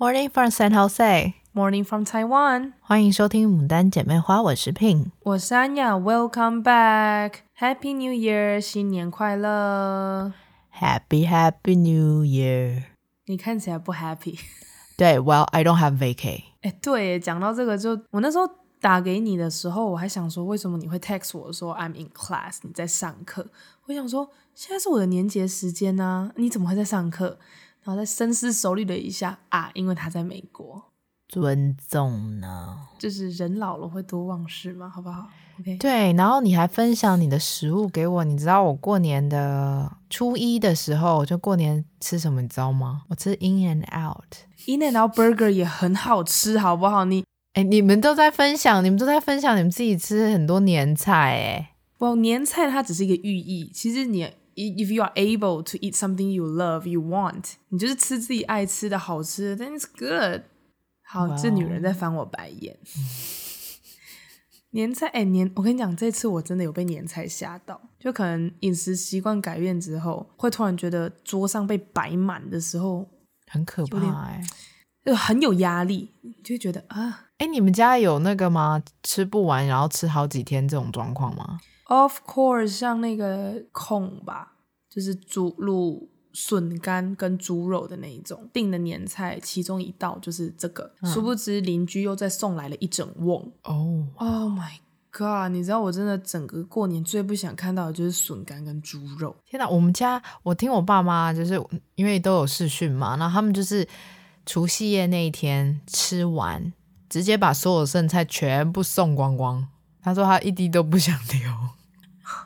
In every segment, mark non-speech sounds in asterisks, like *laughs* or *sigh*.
Morning from San Jose. Morning from Taiwan. 欢迎收听《牡丹姐妹花》，我是 Pin，我是安雅。Welcome back. Happy New Year，新年快乐。Happy Happy New Year。你看起来不 happy。对，Well, I don't have vacay。哎，对，讲到这个就，就我那时候打给你的时候，我还想说，为什么你会 text 我说 I'm in class，你在上课？我想说，现在是我的年节时间呢、啊，你怎么会在上课？ 然后再深思熟虑了一下啊，因为他在美国。尊重呢，就是人老了会多忘事嘛，好不好？OK。对，然后你还分享你的食物给我，你知道我过年的初一的时候，就过年吃什么，你知道吗？我吃 In and Out，In and Out Burger 也很好吃，好不好？你哎，你们都在分享，你们都在分享，你们自己吃很多年菜，哎，不，年菜它只是一个寓意，其实你。If you are able to eat something you love, you want，你就是吃自己爱吃的好吃的，then it's good。好.这女人在翻我白眼。年菜，哎，年，我跟你讲，这次我真的有被年菜吓到，就可能饮食习惯改变之后，会突然觉得桌上被摆满的时候很可怕，哎，就很有压力，就觉得啊，哎，你们家有那个吗？吃不完然后吃好几天这种状况吗？Of course，像那个控吧，就是猪卤笋干跟猪肉的那一种订的年菜，其中一道就是这个。嗯、殊不知邻居又再送来了一整瓮。哦、oh，Oh my god！你知道我真的整个过年最不想看到的就是笋干跟猪肉。天哪，我们家我听我爸妈就是因为都有视讯嘛，那他们就是除夕夜那一天吃完，直接把所有剩菜全部送光光。他说他一滴都不想留。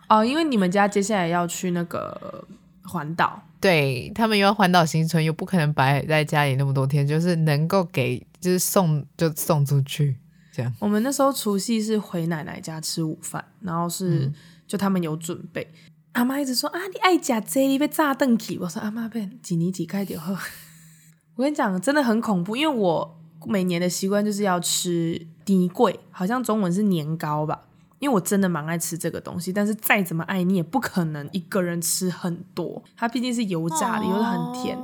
哦，因为你们家接下来要去那个环岛，对，他们又要环岛行程，又不可能摆在家里那么多天，就是能够给就是送就送出去这样。我们那时候除夕是回奶奶家吃午饭，然后是、嗯、就他们有准备，阿妈一直说啊，你爱假这里被炸凳起，我说阿妈被几年几开点喝。*laughs* 我跟你讲，真的很恐怖，因为我每年的习惯就是要吃低贵，好像中文是年糕吧。因为我真的蛮爱吃这个东西，但是再怎么爱你也不可能一个人吃很多，它毕竟是油炸的，有的很甜。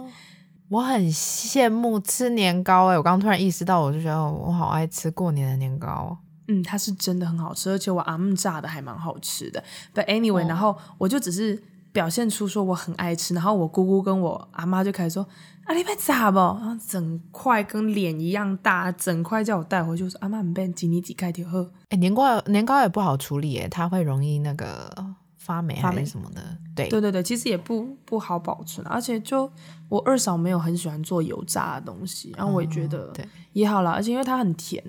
我很羡慕吃年糕哎，我刚刚突然意识到，我就觉得我好爱吃过年的年糕。嗯，它是真的很好吃，而且我阿姆炸的还蛮好吃的。But anyway，然后我就只是表现出说我很爱吃，然后我姑姑跟我阿妈就开始说。啊，你别炸不？然后整块跟脸一样大，整块叫我带回去。我说阿妈，你别几你几盖就喝。哎，年糕年糕也不好处理，哎，它会容易那个发霉还是什么的。对对对对，其实也不不好保存，而且就我二嫂没有很喜欢做油炸的东西，然后我也觉得也好了，而且因为它很甜。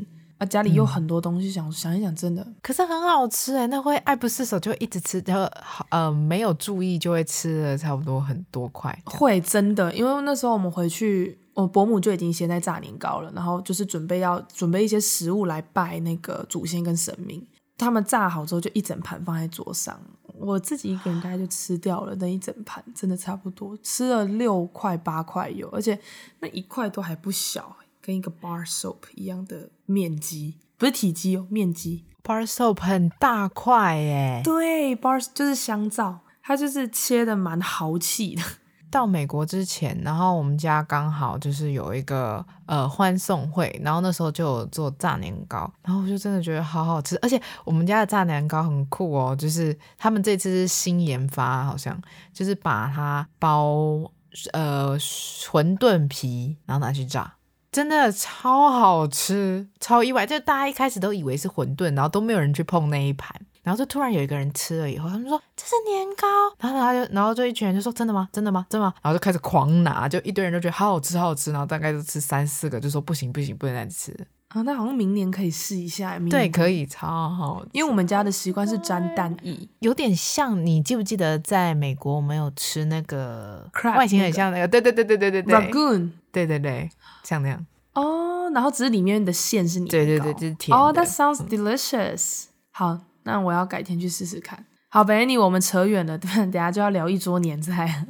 家里有很多东西想，想、嗯、想一想，真的，可是很好吃哎，那会爱不释手，就一直吃，然后呃没有注意就会吃了差不多很多块。会真的，因为那时候我们回去，我伯母就已经先在炸年糕了，然后就是准备要准备一些食物来拜那个祖先跟神明。他们炸好之后，就一整盘放在桌上，我自己一个人大概就吃掉了那一整盘，真的差不多吃了六块八块有，而且那一块都还不小。跟一个 bar soap 一样的面积，不是体积哦，面积。bar soap 很大块耶。对，bar 就是香皂，它就是切的蛮豪气的。到美国之前，然后我们家刚好就是有一个呃欢送会，然后那时候就有做炸年糕，然后我就真的觉得好好吃，而且我们家的炸年糕很酷哦，就是他们这次是新研发，好像就是把它包呃馄饨皮，然后拿去炸。真的超好吃，超意外！就大家一开始都以为是馄饨，然后都没有人去碰那一盘，然后就突然有一个人吃了以后，他们说这是年糕，然后他就，然后就一群人就说真的吗？真的吗？真的吗？然后就开始狂拿，就一堆人都觉得好好吃，好好吃，然后大概就吃三四个，就说不行不行，不能再吃啊！那好像明年可以试一下，明年对，可以超好，因为我们家的习惯是沾蛋液，有点像你记不记得在美国我们有吃那个外形很像那个，对对对对对对对，Ragoon，对对对，像那样。哦然后只是里面的馅是年糕，对对对，就是甜的。哦、，That sounds delicious、好，那我要改天去试试看。好，Benny，我们扯远了，对，等下就要聊一桌年菜。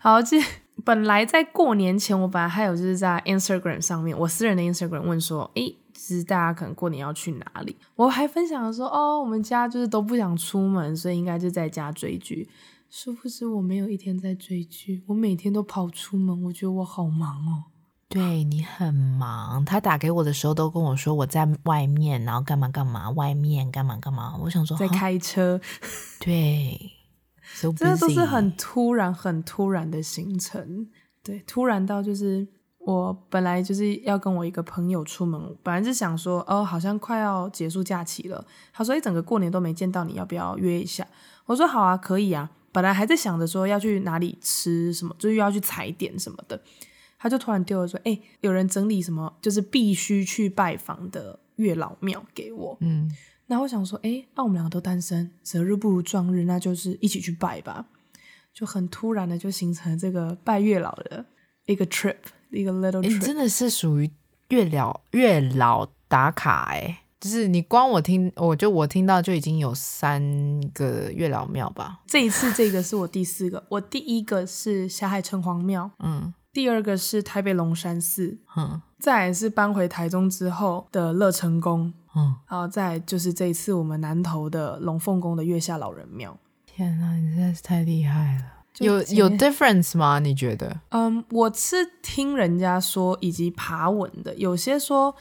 好，这本来在过年前，我本来还有就是在 Instagram 上面，我私人的 Instagram 问说，诶，其实大家可能过年要去哪里？我还分享了说，哦，我们家就是都不想出门，所以应该就在家追剧。殊不知我没有一天在追剧，我每天都跑出门，我觉得我好忙哦。对你很忙，他打给我的时候都跟我说我在外面，然后干嘛干嘛，外面干嘛干嘛。我想说在开车，对 *laughs* 这都是很突然、很突然的行程。对，突然到就是我本来就是要跟我一个朋友出门，本来是想说哦，好像快要结束假期了。他说一整个过年都没见到你，要不要约一下？我说好啊，可以啊。本来还在想着说要去哪里吃什么，就是要去踩点什么的。他就突然丢了说：“哎、欸，有人整理什么，就是必须去拜访的月老庙给我。”嗯，然后我想说：“哎、欸，那、啊、我们两个都单身，择日不如撞日，那就是一起去拜吧。”就很突然的就形成这个拜月老的一个 trip，一个 little trip。欸、真的是属于月老月老打卡哎、欸，就是你光我听，我就我听到就已经有三个月老庙吧。这一次这个是我第四个，我第一个是霞海城隍庙，嗯。第二个是台北龙山寺，嗯，再来是搬回台中之后的乐成宫，嗯，然后再就是这一次我们南投的龙凤宫的月下老人庙。天哪，你真的是太厉害了！有有 difference 吗？你觉得？嗯，我是听人家说以及爬文的，有些说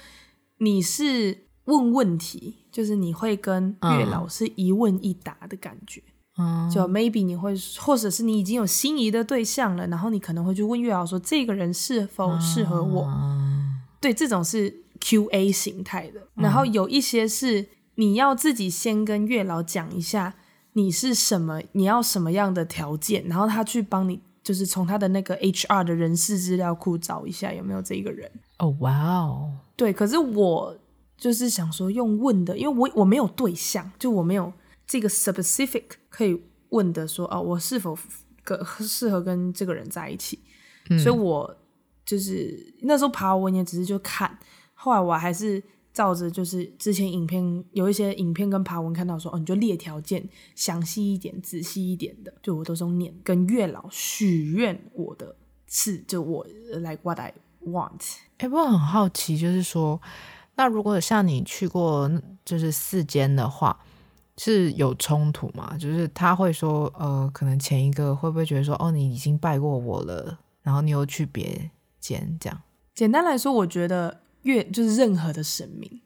你是问问题，就是你会跟月老是一问一答的感觉。嗯就 maybe 你会，或者是你已经有心仪的对象了，然后你可能会去问月老说，这个人是否适合我？嗯、对，这种是 QA 形态的。然后有一些是你要自己先跟月老讲一下你是什么，你要什么样的条件，然后他去帮你，就是从他的那个 HR 的人事资料库找一下有没有这个人。哦，哇哦，对。可是我就是想说用问的，因为我我没有对象，就我没有。这个 specific 可以问的说哦，我是否跟 *laughs* 适合跟这个人在一起？嗯、所以我就是那时候爬文也只是就看，后来我还是照着就是之前影片有一些影片跟爬文看到说哦，你就列条件详细一点、仔细一点的，就我都是用念跟月老许愿我的事，就我 like what I want。哎，不过很好奇，就是说，那如果像你去过就是四间的话。是有冲突吗？就是他会说，呃，可能前一个会不会觉得说，哦，你已经拜过我了，然后你又去别间这样？简单来说，我觉得越就是任何的神明，嗯、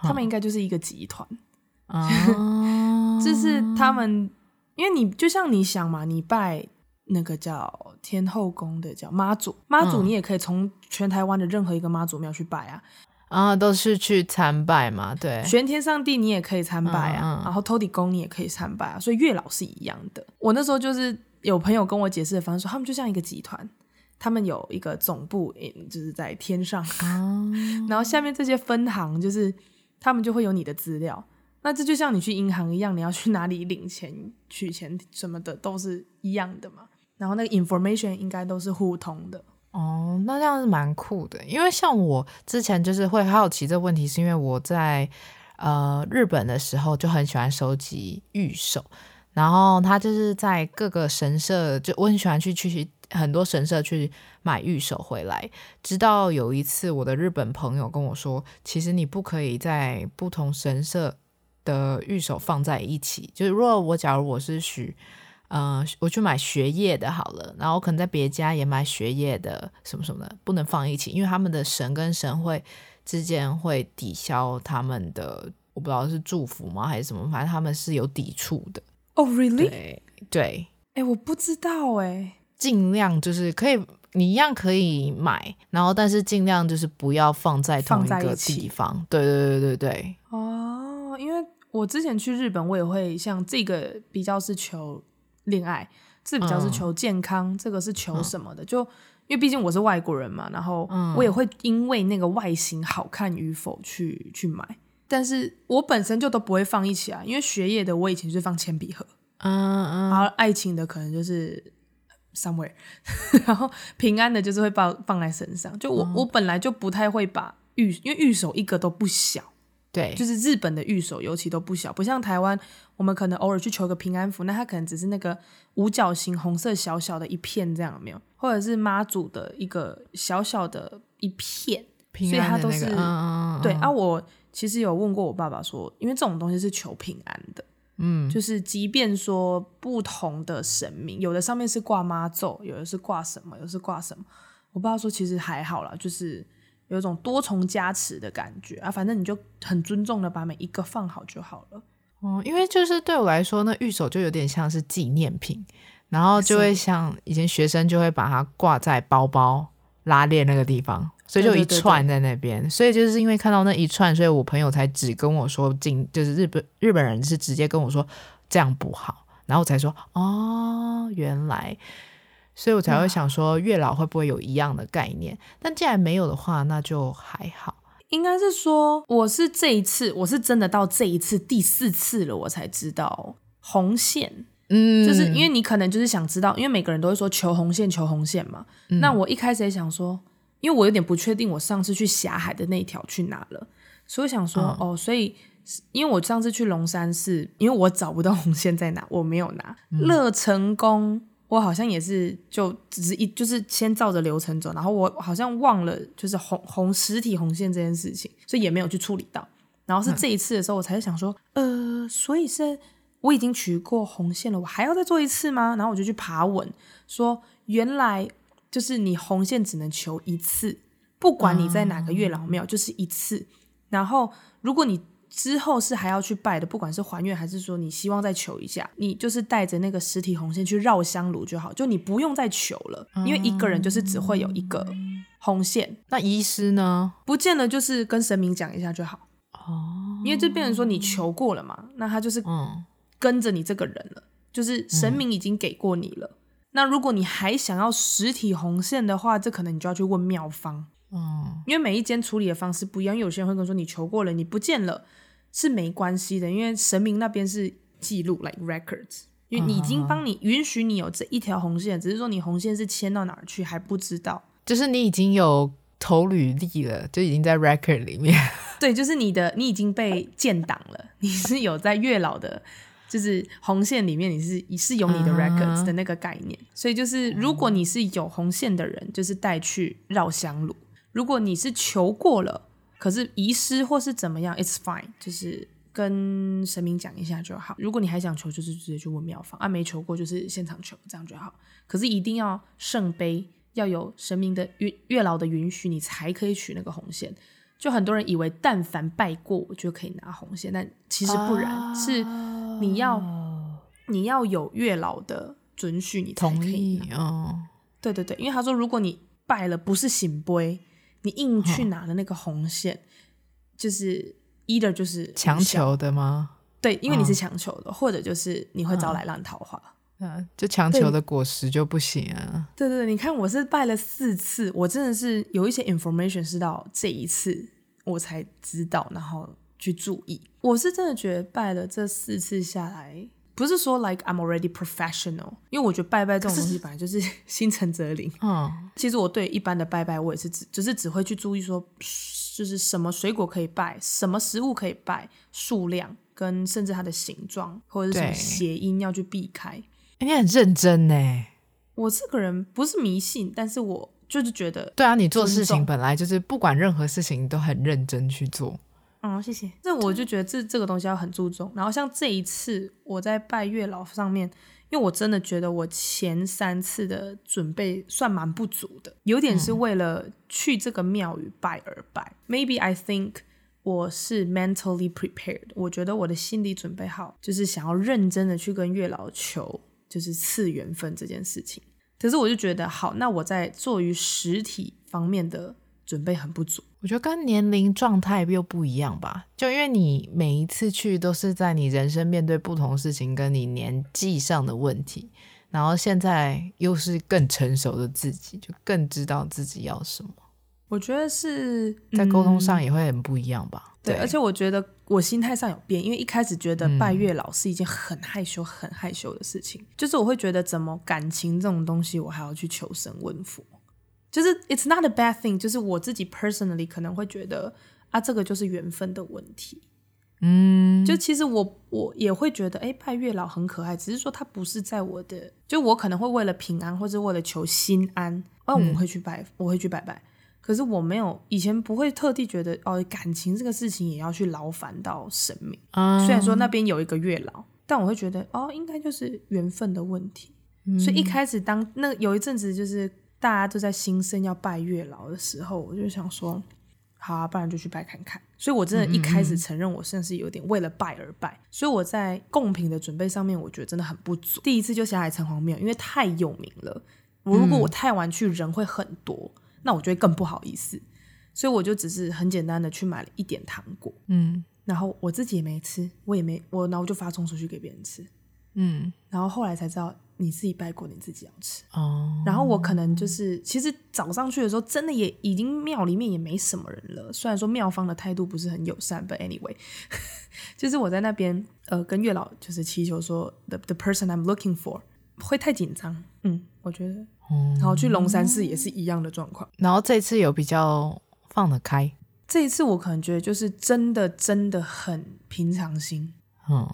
他们应该就是一个集团，嗯、*laughs* 就是他们，因为你就像你想嘛，你拜那个叫天后宫的叫妈祖，妈祖你也可以从全台湾的任何一个妈祖庙去拜啊。啊，都是去参拜嘛，对。玄天上帝你也可以参拜啊，嗯嗯、然后土地公你也可以参拜啊，所以月老是一样的。我那时候就是有朋友跟我解释的方式说，他们就像一个集团，他们有一个总部，就是在天上，哦、*laughs* 然后下面这些分行就是他们就会有你的资料。那这就像你去银行一样，你要去哪里领钱、取钱什么的都是一样的嘛。然后那个 information 应该都是互通的。哦，那这样是蛮酷的，因为像我之前就是会好奇这个问题，是因为我在呃日本的时候就很喜欢收集玉手，然后他就是在各个神社，就我很喜欢去去很多神社去买玉手回来。直到有一次，我的日本朋友跟我说，其实你不可以在不同神社的玉手放在一起，就是如果我假如我是许。嗯、呃，我去买学业的好了，然后可能在别家也买学业的什么什么的，不能放一起，因为他们的神跟神会之间会抵消他们的，我不知道是祝福吗还是什么，反正他们是有抵触的。哦、oh，really？对对，哎、欸，我不知道哎，尽量就是可以，你一样可以买，然后但是尽量就是不要放在同一个地方。对对对对对。哦，oh, 因为我之前去日本，我也会像这个比较是求。恋爱，这比较是求健康，嗯、这个是求什么的？嗯、就因为毕竟我是外国人嘛，然后我也会因为那个外形好看与否去去买，但是我本身就都不会放一起啊。因为学业的我以前就是放铅笔盒，嗯嗯，然后爱情的可能就是 somewhere，*laughs* 然后平安的就是会放放在身上。就我、嗯、我本来就不太会把玉，因为玉手一个都不小。对，就是日本的御守尤其都不小，不像台湾，我们可能偶尔去求个平安符，那它可能只是那个五角形红色小小的一片这样，有没有？或者是妈祖的一个小小的一片，平安的那个、所以它都是、嗯、对啊。我其实有问过我爸爸说，因为这种东西是求平安的，嗯，就是即便说不同的神明，有的上面是挂妈咒，有的是挂什么，有的是挂什么，我不知道说其实还好啦，就是有一种多重加持的感觉啊。反正你就很尊重的把每一个放好就好了。哦，因为就是对我来说，那玉手就有点像是纪念品，然后就会像以前学生就会把它挂在包包拉链那个地方，所以就一串在那边。对对对对，所以就是因为看到那一串，所以我朋友才只跟我说进，就是日本日本人是直接跟我说这样不好，然后我才说哦，原来。所以我才会想说，月老会不会有一样的概念？但既然没有的话，那就还好。应该是说，我是这一次，我是真的到这一次第四次了，我才知道红线。嗯，就是因为你可能就是想知道，因为每个人都会说求红线，求红线嘛。嗯、那我一开始也想说，因为我有点不确定，我上次去霞海的那一条去哪了，所以想说，嗯、哦，所以因为我上次去龙山寺，因为我找不到红线在哪，我没有拿乐成宫。嗯我好像也是，就只是一就是先照着流程走，然后我好像忘了就是红红实体红线这件事情，所以也没有去处理到。然后是这一次的时候，我才想说，嗯、呃，所以是我已经取过红线了，我还要再做一次吗？然后我就去爬文，说原来就是你红线只能求一次，不管你在哪个月老庙，就是一次。然后如果你之后是还要去拜的，不管是还愿还是说你希望再求一下，你就是带着那个实体红线去绕香炉就好，就你不用再求了，因为一个人就是只会有一个红线。嗯、那遗失呢？不见得就是跟神明讲一下就好哦，因为这变成说你求过了嘛，那他就是跟着你这个人了，就是神明已经给过你了。嗯、那如果你还想要实体红线的话，这可能你就要去问庙方，嗯，因为每一间处理的方式不一样，有些人会跟说你求过了，你不见了。是没关系的，因为神明那边是记录，like records，因为你已经帮你允许你有这一条红线，只是说你红线是牵到哪儿去还不知道，就是你已经有投履历了，就已经在 record 里面。*laughs* 对，就是你的，你已经被建档了，你是有在月老的，就是红线里面，你是你是有你的 records 的那个概念。所以就是如果你是有红线的人，就是带去绕香炉；如果你是求过了。可是遗失或是怎么样，it's fine，就是跟神明讲一下就好。如果你还想求，就是直接去问庙方啊，没求过就是现场求，这样就好。可是一定要圣杯，要有神明的月月老的允许，你才可以取那个红线。就很多人以为，但凡拜过我就可以拿红线，但其实不然，uh、是你要你要有月老的准许，你才可以拿。哦，对对对，因为他说，如果你拜了不是醒杯。你硬去拿的那个红线，哦、就是 either 就是强求的吗？对，因为你是强求的，哦、或者就是你会招来烂桃花。嗯、啊，就强求的果实就不行啊。对对对，你看我是拜了四次，我真的是有一些 information 是到这一次我才知道，然后去注意。我是真的觉得拜了这四次下来。不是说 like I'm already professional，因为我觉得拜拜这种东西本来就是 *laughs* 心诚则灵。嗯，其实我对一般的拜拜，我也是只就是只会去注意说，就是什么水果可以拜，什么食物可以拜，数量跟甚至它的形状或者是什么谐音要去避开。欸，你很认真呢。我这个人不是迷信，但是我就是觉得，对啊，你做事情本来就是不管任何事情都很认真去做。嗯，谢谢。那我就觉得这这个东西要很注重。然后像这一次我在拜月老上面，因为我真的觉得我前三次的准备算蛮不足的，有点是为了去这个庙宇拜而拜。嗯、Maybe I think 我是 mentally prepared，我觉得我的心理准备好，就是想要认真的去跟月老求，就是赐缘分这件事情。可是我就觉得好，那我在做于实体方面的。准备很不足，我觉得跟年龄状态又不一样吧。就因为你每一次去都是在你人生面对不同事情，跟你年纪上的问题，然后现在又是更成熟的自己，就更知道自己要什么。我觉得是在沟通上也会很不一样吧。嗯、对，对，而且我觉得我心态上有变，因为一开始觉得拜月老是一件很害羞、很害羞的事情，嗯、就是我会觉得怎么感情这种东西，我还要去求神问佛。就是 it's not a bad thing，就是我自己 personally 可能会觉得啊，这个就是缘分的问题。嗯，就其实我我也会觉得，哎，拜月老很可爱，只是说他不是在我的，就我可能会为了平安或者为了求心安，哦，我会去拜，我会去拜拜。可是我没有以前不会特地觉得哦，感情这个事情也要去劳烦到神明。嗯，虽然说那边有一个月老，但我会觉得哦，应该就是缘分的问题。嗯，所以一开始当那有一阵子就是。大家都在兴盛要拜月老的时候，我就想说，好啊，不然就去拜看看。所以我真的一开始承认我甚至有点为了拜而拜。所以我在贡品的准备上面，我觉得真的很不足。第一次就下来城隍庙，因为太有名了。我如果我太晚去，人会很多，嗯，那我就会更不好意思。所以我就只是很简单的去买了一点糖果，嗯，然后我自己也没吃，我也没我，然后我就发送出去给别人吃，嗯，然后后来才知道你自己拜过，你自己要吃哦。然后我可能就是，其实早上去的时候，真的也已经庙里面也没什么人了。虽然说庙方的态度不是很友善，but anyway，*laughs* 就是我在那边呃跟月老就是祈求说，the the person I'm looking for 会太紧张，嗯，我觉得，嗯，然后去龙山寺也是一样的状况，然后这次有比较。放得开，这一次我可能觉得就是真的真的很平常心，嗯，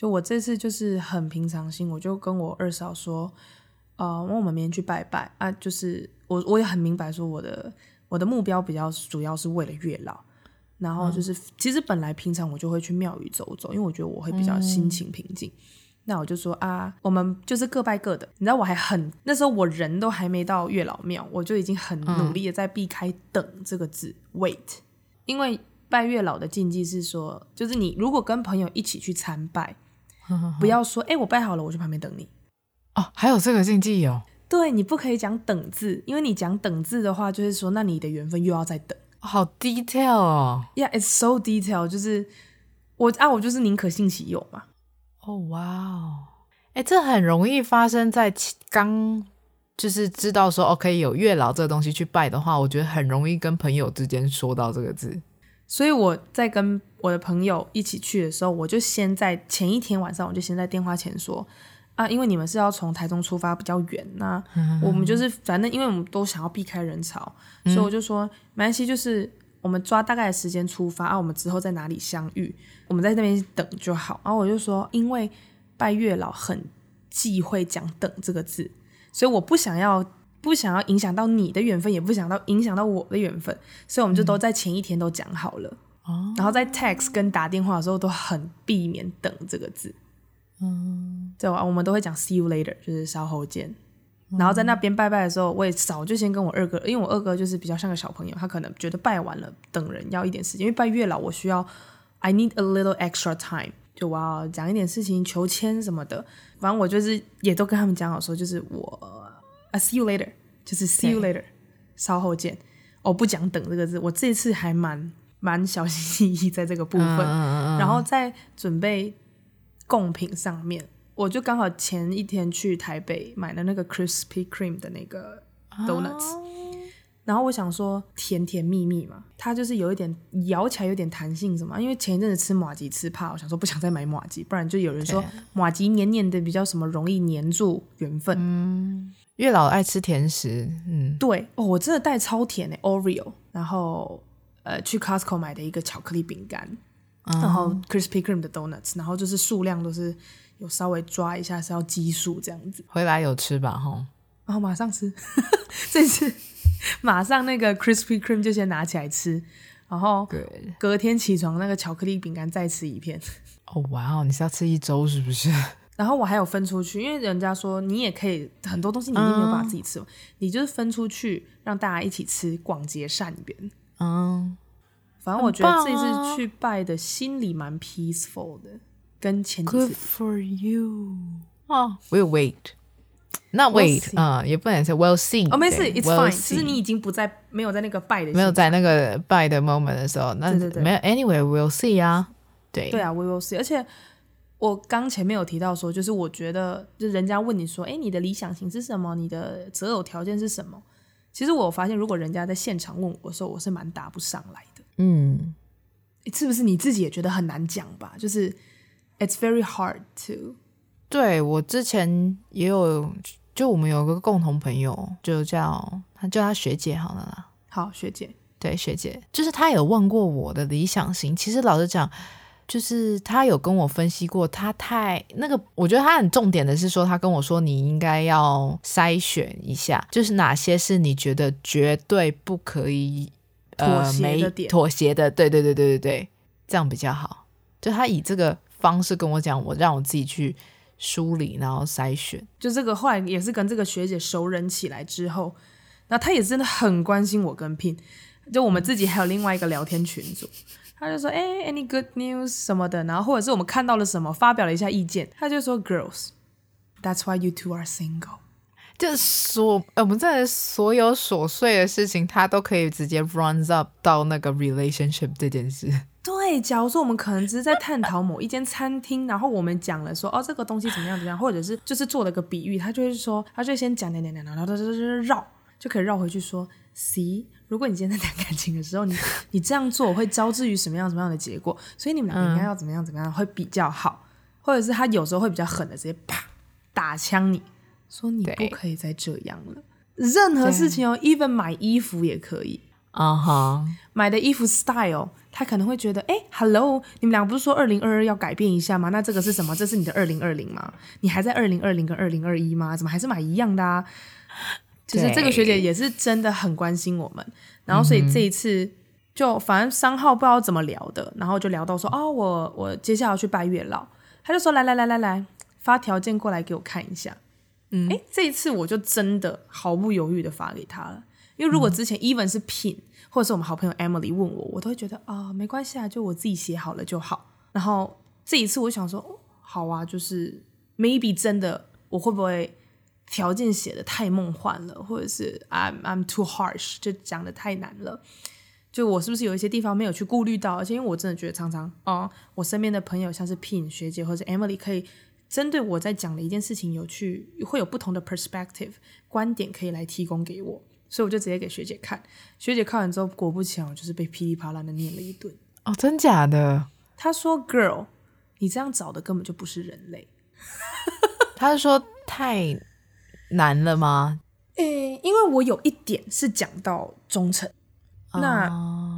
就我这次就是很平常心，我就跟我二嫂说，呃，我们明天去拜拜啊，就是我我也很明白说我的我的目标比较主要是为了月老，然后就是、嗯、其实本来平常我就会去庙宇走走，因为我觉得我会比较心情平静。嗯那我就说啊，我们就是各拜各的。你知道我还很那时候我人都还没到月老庙，我就已经很努力的在避开“等”这个字、嗯、，wait。因为拜月老的禁忌是说，就是你如果跟朋友一起去参拜，*laughs* 不要说哎、欸、我拜好了，我去旁边等你。哦，还有这个禁忌哦。对，你不可以讲“等”字，因为你讲“等”字的话，就是说那你的缘分又要再等。好 detail 哦。Yeah，it's so detail。就是我啊，我就是宁可信其有嘛。哦，哇哦，哎，这很容易发生在刚就是知道说哦可以有月老这个东西去拜的话，我觉得很容易跟朋友之间说到这个字。所以我在跟我的朋友一起去的时候，我就先在前一天晚上，我就先在电话前说啊，因为你们是要从台中出发比较远，那我们就是反正因为我们都想要避开人潮，所以我就说没关系，就是。我们抓大概的时间出发啊，我们之后在哪里相遇？我们在那边等就好。然后我就说，因为拜月老很忌讳讲“等”这个字，所以我不想要不想要影响到你的缘分，也不想到影响到我的缘分，所以我们就都在前一天都讲好了。哦、嗯，然后在 text 跟打电话的时候都很避免“等”这个字。嗯，对吧？我们都会讲 “see you later”，就是稍后见。然后在那边拜拜的时候，我也早就先跟我二哥，因为我二哥就是比较像个小朋友，他可能觉得拜完了等人要一点时间，因为拜月老我需要，I need a little extra time，就我要讲一点事情，求签什么的。反正我就是也都跟他们讲好说，就是我，I see you later，就是 see you later，稍后见。我不讲等这个字，我这次还蛮蛮小心翼翼在这个部分，嗯嗯嗯、然后在准备贡品上面。我就刚好前一天去台北买了那个 Krispy Kreme 的那个 donuts，、oh. 然后我想说甜甜蜜蜜嘛，它就是有一点咬起来有点弹性什么，因为前一阵子吃马吉吃怕，我想说不想再买马吉，不然就有人说马吉黏黏的比较什么容易黏住缘分。嗯，月老爱吃甜食，嗯，对哦，我真的带超甜的 Oreo，然后呃去 Costco 买的一个巧克力饼干，oh. 然后 Krispy Kreme 的 donuts，然后就是数量都是。有稍微抓一下是要奇数这样子，回来有吃吧吼，然后马上吃，*laughs* 这次马上那个 Krispy Kreme 就先拿起来吃，然后隔天起床那个巧克力饼干再吃一片。*laughs* 哦哇哦，你是要吃一周是不是？然后我还有分出去，因为人家说你也可以很多东西你一定没有办法自己吃，嗯，你就是分出去让大家一起吃，广结善缘。嗯，反正我觉得这次去拜的心里蛮 peaceful 的。跟前几次 Good for you *laughs* 哦，We'll wait，*laughs* 那 wait 啊，也不能说 We'll see。哦，没事，It's fine。其实你已经不在，没有在那个拜的，没有在那个拜的 moment 的时候，那没有，Anyway，We'll see 啊。对对啊，We will see。而且我刚前面有提到说，就是我觉得，就人家问你说，哎，你的理想型是什么？你的择偶条件是什么？其实我发现，如果人家在现场问我的时候，我是蛮答不上来的。嗯，是不是你自己也觉得很难讲吧？就是。It's very hard to。对，我之前也有，就我们有个共同朋友，就叫他叫他学姐好了啦。好，学姐。对，学姐，就是他有问过我的理想型。其实老实讲，就是他有跟我分析过，他太那个，我觉得他很重点的是说，他跟我说你应该要筛选一下，就是哪些是你觉得绝对不可以妥协的妥协的，对对对对对对，这样比较好。就他以这个。方式跟我讲，我让我自己去梳理，然后筛选。就这个后来也是跟这个学姐熟人起来之后，那他也真的很关心我跟 Pin，就我们自己还有另外一个聊天群组，他就说，哎，any good news 什么的，然后或者是我们看到了什么，发表了一下意见，他就说，girls，that's why you two are single。就是所我们在所有琐碎的事情，他都可以直接 runs up 到那个 relationship 这件事。对，假如说我们可能只是在探讨某一间餐厅，然后我们讲了说哦这个东西怎么样怎么样，或者是就是做了个比喻，他就会说，他就先讲讲讲讲，然后他就绕，就可以绕回去说，see，如果你今天在谈感情的时候，你你这样做会招致于什么样什么样的结果，所以你们两个应该要怎么样怎么样会比较好，或者是他有时候会比较狠的直接啪打枪你。说你不可以再这样了。任何事情哦，even 买衣服也可以。啊哈，买的衣服 style，他可能会觉得，哎，hello，你们俩不是说二零二二要改变一下吗？那这个是什么？这是你的二零二零吗？你还在二零二零跟二零二一吗？怎么还是买一样的啊？其实这个学姐也是真的很关心我们。然后所以这一次就反正商号不知道怎么聊的，然后就聊到说，哦，我我接下来要去拜月老，他就说，来来来来来，发条件过来给我看一下。嗯，哎，这一次我就真的毫不犹豫的发给他了，因为如果之前 even 是嗯、或者是我们好朋友 Emily 问我，我都会觉得啊、哦，没关系啊，就我自己写好了就好。然后这一次我想说，哦，好啊，就是 maybe 真的我会不会条件写的太梦幻了，或者是 I'm I'm too harsh，就讲的太难了，就我是不是有一些地方没有去顾虑到？而且因为我真的觉得常常哦，我身边的朋友像是 Pin 学姐或者 Emily 可以。针对我在讲的一件事情，有去会有不同的 perspective 观点可以来提供给我，所以我就直接给学姐看。学姐看完之后，果不其然，我就是被噼里啪啦的念了一顿。哦，真假的？她说：“Girl，你这样找的根本就不是人类。”她是说太难了吗？诶、欸，因为我有一点是讲到忠诚。Oh. 那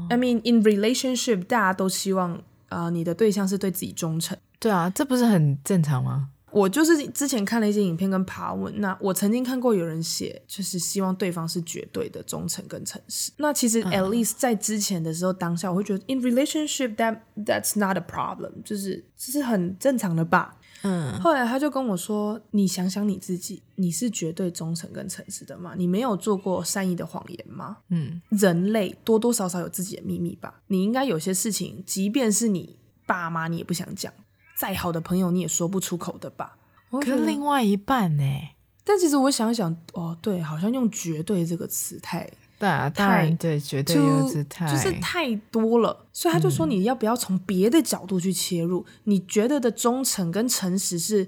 I mean in relationship，大家都希望啊、呃，你的对象是对自己忠诚。对啊，这不是很正常吗？我就是之前看了一些影片跟爬文，那我曾经看过有人写，就是希望对方是绝对的忠诚跟诚实。那其实 at least 在之前的时候，当下我会觉得 in relationship that that's not a problem，就是这是很正常的吧。嗯。后来他就跟我说：“你想想你自己，你是绝对忠诚跟诚实的吗？你没有做过善意的谎言吗？嗯，人类多多少少有自己的秘密吧。你应该有些事情，即便是你爸妈，你也不想讲。”再好的朋友你也说不出口的吧？跟另外一半呢？但其实我想想，哦，对，好像用“绝对”这个词太……对啊，太对，绝对就是太就是太多了。所以他就说，你要不要从别的角度去切入？嗯、你觉得的忠诚跟诚实是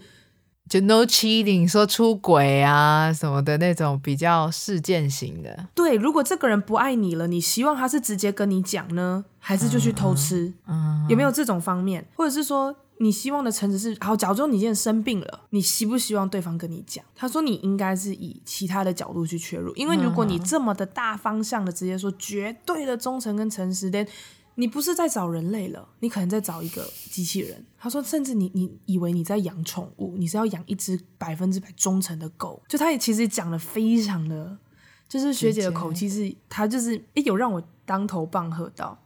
就 no cheating，说出轨啊什么的那种比较事件型的。对，如果这个人不爱你了，你希望他是直接跟你讲呢，还是就去偷吃？有没有这种方面？或者是说？你希望的诚实是好，假如说你现在生病了，你希不希望对方跟你讲？他说你应该是以其他的角度去切入，因为如果你这么的大方向的直接说绝对的忠诚跟诚实，但你不是在找人类了，你可能在找一个机器人。他说，甚至你你以为你在养宠物，你是要养一只百分之百忠诚的狗。就他也其实讲的非常的，就是学姐的口气是，他就是诶有让我当头棒喝到。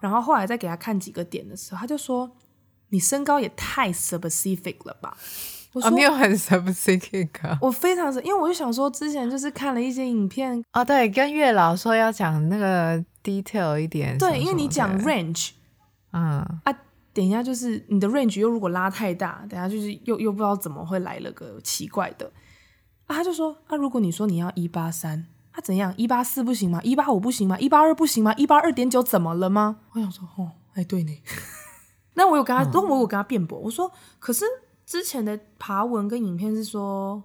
然后后来再给他看几个点的时候，他就说。你身高也太 specific 了吧？我说、哦、你有很 specific 啊。我非常，因为我就想说，之前就是看了一些影片哦，对，跟月老说要讲那个 detail 一点。对，因为你讲 range，嗯啊，等一下就是你的 range 又如果拉太大，等下就是又又不知道怎么会来了个奇怪的啊。他就说啊，如果你说你要一八三，他怎样？一八四不行吗？一八五不行吗？一八二不行吗？一八二点九怎么了吗？我想说，哦，哎，对呢。那我有跟他，那、嗯、我有跟他辩驳，我说，可是之前的爬文跟影片是说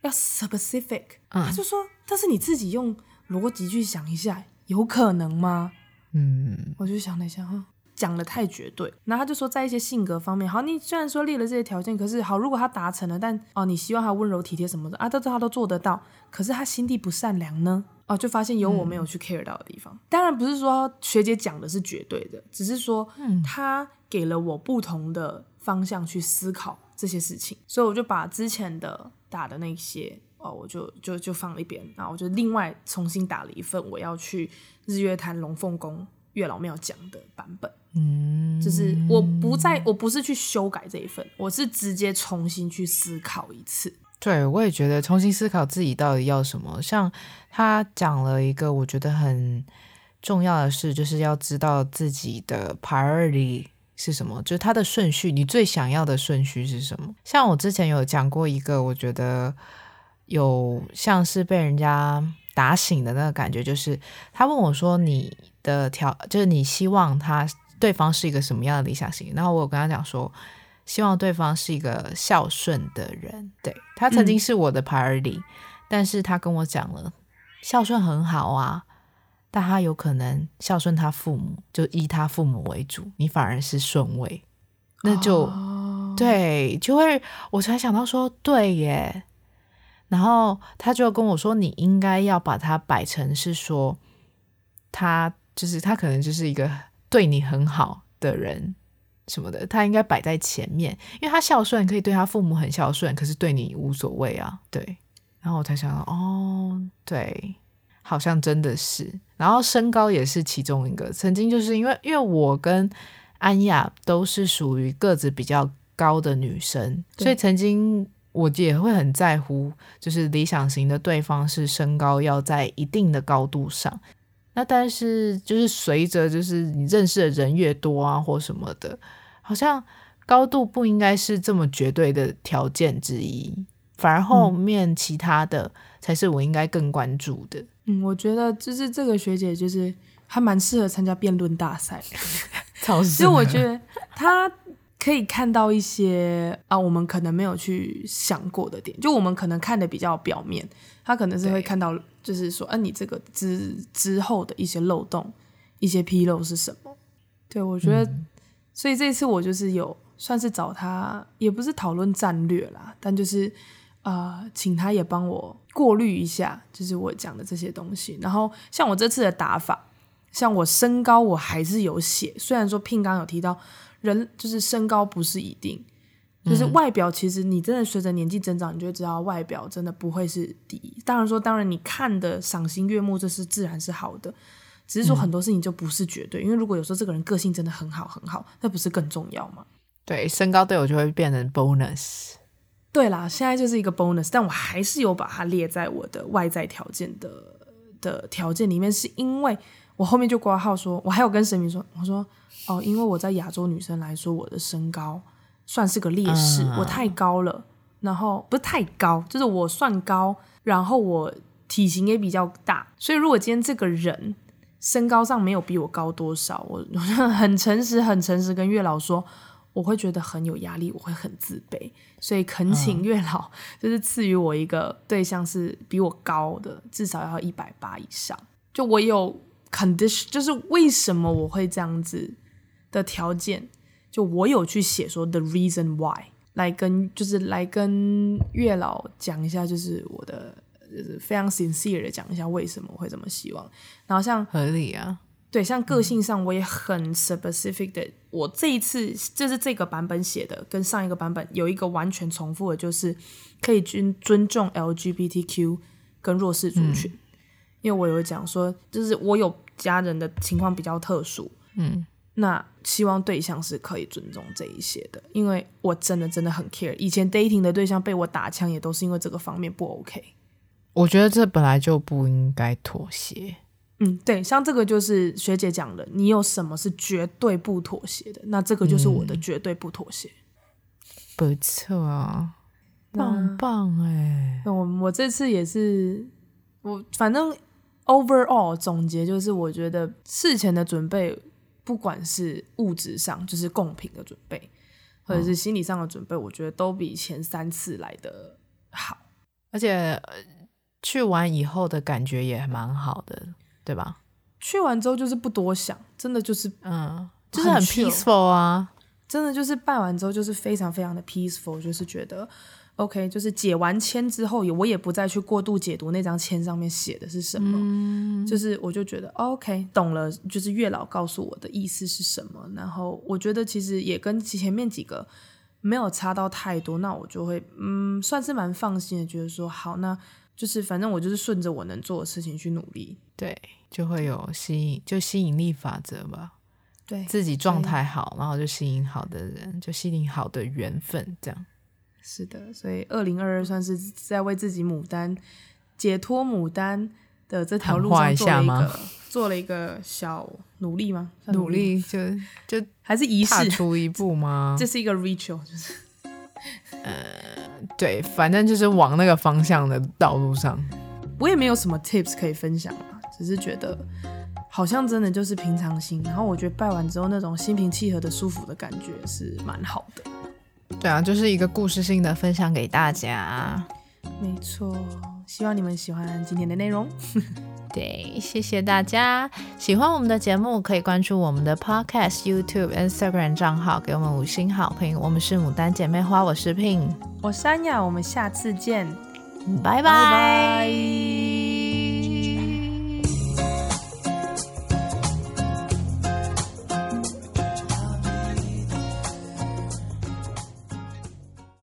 要 specific，、嗯、他就说，但是你自己用逻辑去想一下，有可能吗？嗯，我就想了一下，哈，讲的太绝对。然后他就说，在一些性格方面，好，你虽然说列了这些条件，可是好，如果他达成了，但哦，你希望他温柔体贴什么的啊，都他都做得到，可是他心地不善良呢？哦，就发现有我没有去 care 到的地方。嗯、当然不是说学姐讲的是绝对的，只是说他。给了我不同的方向去思考这些事情，所以我就把之前的打的那些哦，我就就就放了一边，然后我就另外重新打了一份我要去日月潭龙凤宫月老庙讲的版本。嗯，就是我不再，我不是去修改这一份，我是直接重新去思考一次。对，我也觉得重新思考自己到底要什么。像他讲了一个我觉得很重要的事，就是要知道自己的 priority 是什么，就是他的顺序，你最想要的顺序是什么。像我之前有讲过一个，我觉得有像是被人家打醒的那个感觉，就是他问我说：“你的条，就是你希望他对方是一个什么样的理想型？”然后我有跟他讲说。希望对方是一个孝顺的人，对，他曾经是我的 priority，嗯，但是他跟我讲了，孝顺很好啊，但他有可能孝顺他父母，就依他父母为主，你反而是顺位，那就，哦，对，就会我才想到说，对耶，然后他就跟我说，你应该要把它摆成是说，他就是他可能就是一个对你很好的人。什么的，他应该摆在前面，因为他孝顺，可以对他父母很孝顺，可是对你无所谓啊。对，然后我才想到，哦，对，好像真的是。然后身高也是其中一个，曾经就是因为，因为我跟安雅都是属于个子比较高的女生，所以曾经我也会很在乎，就是理想型的对方是身高要在一定的高度上。那但是就是随着就是你认识的人越多啊，或什么的，好像高度不应该是这么绝对的条件之一，反而后面其他的才是我应该更关注的。嗯，我觉得就是这个学姐就是还蛮适合参加辩论大赛，*laughs* 超适合。所以我觉得她可以看到一些啊，我们可能没有去想过的点，就我们可能看的比较表面，她可能是会看到。就是说，啊，你这个之之后的一些漏洞、一些纰漏是什么？对，我觉得，嗯、所以这次我就是有算是找她，也不是讨论战略啦，但就是呃，请他也帮我过滤一下，就是我讲的这些东西。然后像我这次的打法，像我身高我还是有写，虽然说 Pin 刚有提到人就是身高不是一定。就是外表，其实你真的随着年纪增长，你就会知道外表真的不会是第一。当然说，当然你看的赏心悦目，这是自然是好的。只是说很多事情就不是绝对，因为如果有时候这个人个性真的很好很好，那不是更重要吗？对，身高对我就会变成 bonus。对啦，现在就是一个 bonus，但我还是有把它列在我的外在条件的的条件里面，是因为我后面就挂号说，我还有跟神明说，我说哦，因为我在亚洲女生来说，我的身高。算是个劣势，我太高了，然后不是太高，就是我算高，然后我体型也比较大，所以如果今天这个人身高上没有比我高多少，我 *laughs* 很诚实、很诚实跟月老说，我会觉得很有压力，我会很自卑，所以恳请月老就是赐予我一个对象是比我高的，至少要一百八以上。就我有 condition，就是为什么我会这样子的条件。就我有去写说 the reason why 来跟就是来跟月老讲一下，就是我的就是非常 sincere 的讲一下为什么我会这么希望。然后像合理啊，对，像个性上我也很 specific 的。嗯、我这一次就是这个版本写的，跟上一个版本有一个完全重复的，就是可以尊尊重 LGBTQ 跟弱势族群。嗯、因为我有讲说，就是我有家人的情况比较特殊，嗯。那希望对象是可以尊重这一些的，因为我真的真的很 care。以前 dating 的对象被我打枪，也都是因为这个方面不 OK。我觉得这本来就不应该妥协。嗯，对，像这个就是学姐讲的，你有什么是绝对不妥协的？那这个就是我的绝对不妥协。嗯、不错啊，棒棒哎！那我我这次也是，我反正 overall 总结就是，我觉得事前的准备。不管是物质上，就是贡品的准备，或者是心理上的准备，我觉得都比前三次来的好。而且去完以后的感觉也蛮好的，对吧？去完之后就是不多想，真的就是嗯，就是很 peaceful 啊，真的就是办完之后就是非常非常的 peaceful，就是觉得。OK，就是解完签之后，我也不再去过度解读那张签上面写的是什么，嗯、就是我就觉得 OK 懂了，就是月老告诉我的意思是什么。然后我觉得其实也跟前面几个没有差到太多，那我就会嗯，算是蛮放心的，觉得说好，那就是反正我就是顺着我能做的事情去努力，对，就会有吸引，就吸引力法则吧。对，自己状态好，然后就吸引好的人，就吸引好的缘分，这样。是的，所以二零二二算是在为自己牡丹解脱牡丹的这条路上做了一个做了一个小努力吗？努力，就就还是仪式踏出一步吗？这是一个 ritual，就是呃，对，反正就是往那个方向的道路上。我也没有什么 tips 可以分享啊，只是觉得好像真的就是平常心，然后我觉得拜完之后那种心平气和的舒服的感觉是蛮好的。对啊，就是一个故事性的分享给大家。没错，希望你们喜欢今天的内容。对，谢谢大家。喜欢我们的节目，可以关注我们的 Podcast、YouTube、Instagram 账号，给我们五星好评。我们是牡丹姐妹花，我是 Pin，我是安雅，我们下次见。拜拜。